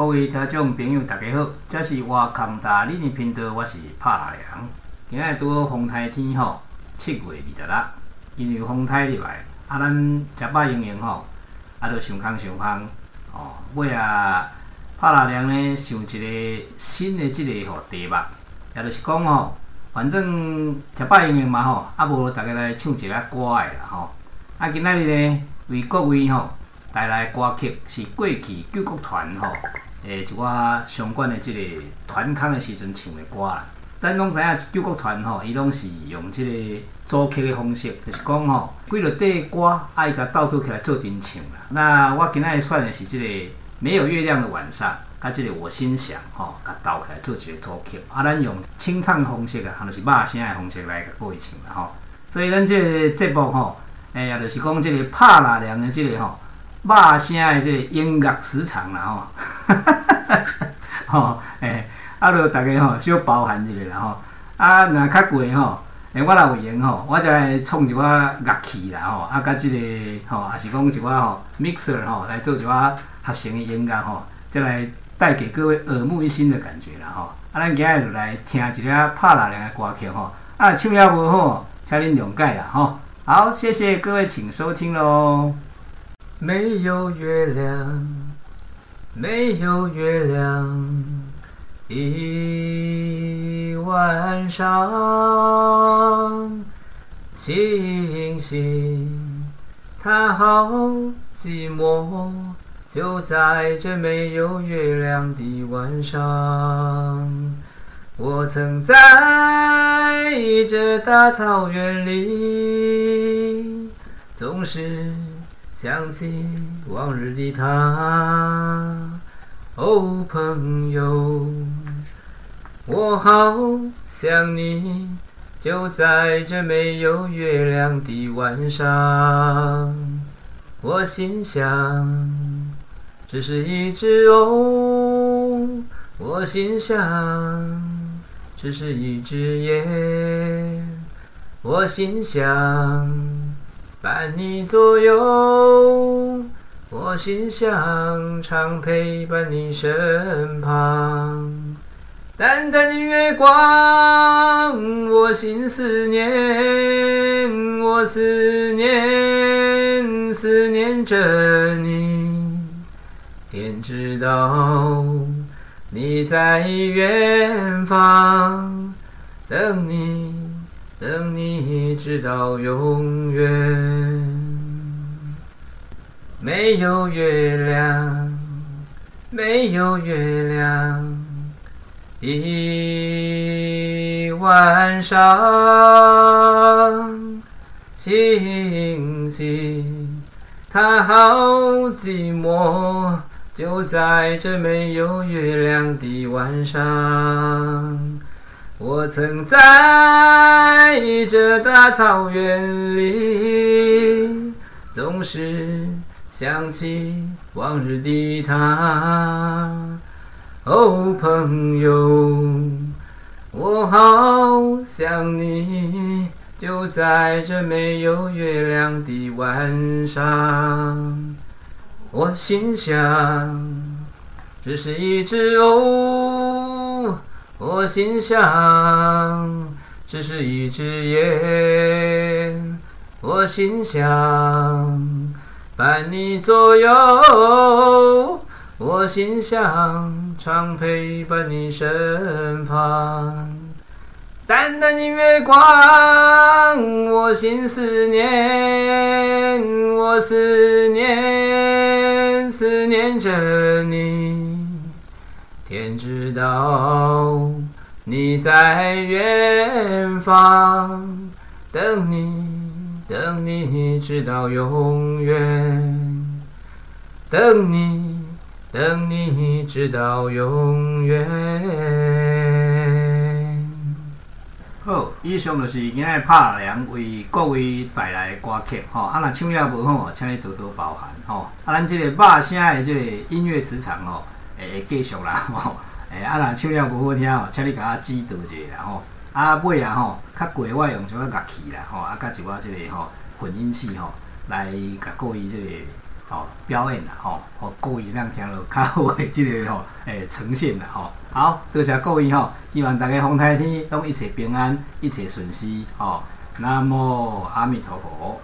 各位听众朋友，大家好，这是我康达理念频道，我是帕拉良。今仔拄好风台天吼，七月二十六，因为风台入来，啊，咱食饱营营吼，啊，就上空上空哦。尾啊，帕拉良呢想一个新的即个吼题目，也就是讲吼，反正食饱营营嘛吼，啊无大家来唱一个歌的啦吼。啊，今仔日呢为各位吼带来歌曲是过去救国团吼。诶，一寡相关的即个团康的时阵唱的歌啦。咱拢知影救国团吼，伊拢是用即个组曲的方式，就是讲吼，几落块歌爱甲倒做起来做阵唱啦。那我今仔日选的是即个没有月亮的晚上，甲即个我心想吼，甲倒起来做一个组曲。啊，咱用清唱方式啊，或者是骂声的方式来甲各位唱啦吼。所以咱即个节目吼，诶，也就是讲即个拍拉凉的即个吼。骂声的即个音乐磁场啦吼，吼，诶，啊，著大家吼小包涵一下啦吼，啊，若较贵吼，诶，我若有闲吼，我则来创一寡乐器啦吼，啊，甲即个吼，也是讲一寡吼 mixer 吼，来做一寡合成的音乐吼，则来带给各位耳目一新的感觉啦吼，啊，咱今日就来听一寡拍拉凉的歌曲吼，啊，唱也无好，请恁谅解啦吼，好，谢谢各位，请收听喽。没有月亮，没有月亮，一晚上，星星它好寂寞，就在这没有月亮的晚上。我曾在这大草原里，总是。想起往日的他，哦，朋友，我好想你，就在这没有月亮的晚上。我心想，只是一只鸥。我心想，只是一只雁。我心想。伴你左右，我心想常陪伴你身旁。淡淡的月光，我心思念，我思念，思念着你。天知道你在远方，等你。等你直到永远，没有月亮，没有月亮，一晚上，星星它好寂寞，就在这没有月亮的晚上。我曾在这大草原里，总是想起往日的他。哦，朋友，我好想你，就在这没有月亮的晚上。我心想，只是一只鸥。我心想，只是一只雁。我心想，伴你左右。我心想，常陪伴你身旁。淡淡的月光，我心思念，我思念，思念着你。天知道你在远方，等你，等你直到永远，等你，等你直到永远。好，以上就是今日拍梁为各位带来的歌曲吼，啊，若唱了无好，请你多多包涵吼。啊，咱即个把声的即个音乐磁场吼。会继续啦吼，诶啊若唱了无好听吼，请你甲我指导一下啦吼。啊尾啊吼，较贵我用一寡乐器啦吼，啊甲一寡即个吼混音器吼，来甲各位即个吼表演啦吼，互各位咱听落较好 诶即个吼诶呈现啦吼。好，多谢各位吼，希望大家风台天拢一切平安，一切顺遂吼。南无阿弥陀佛。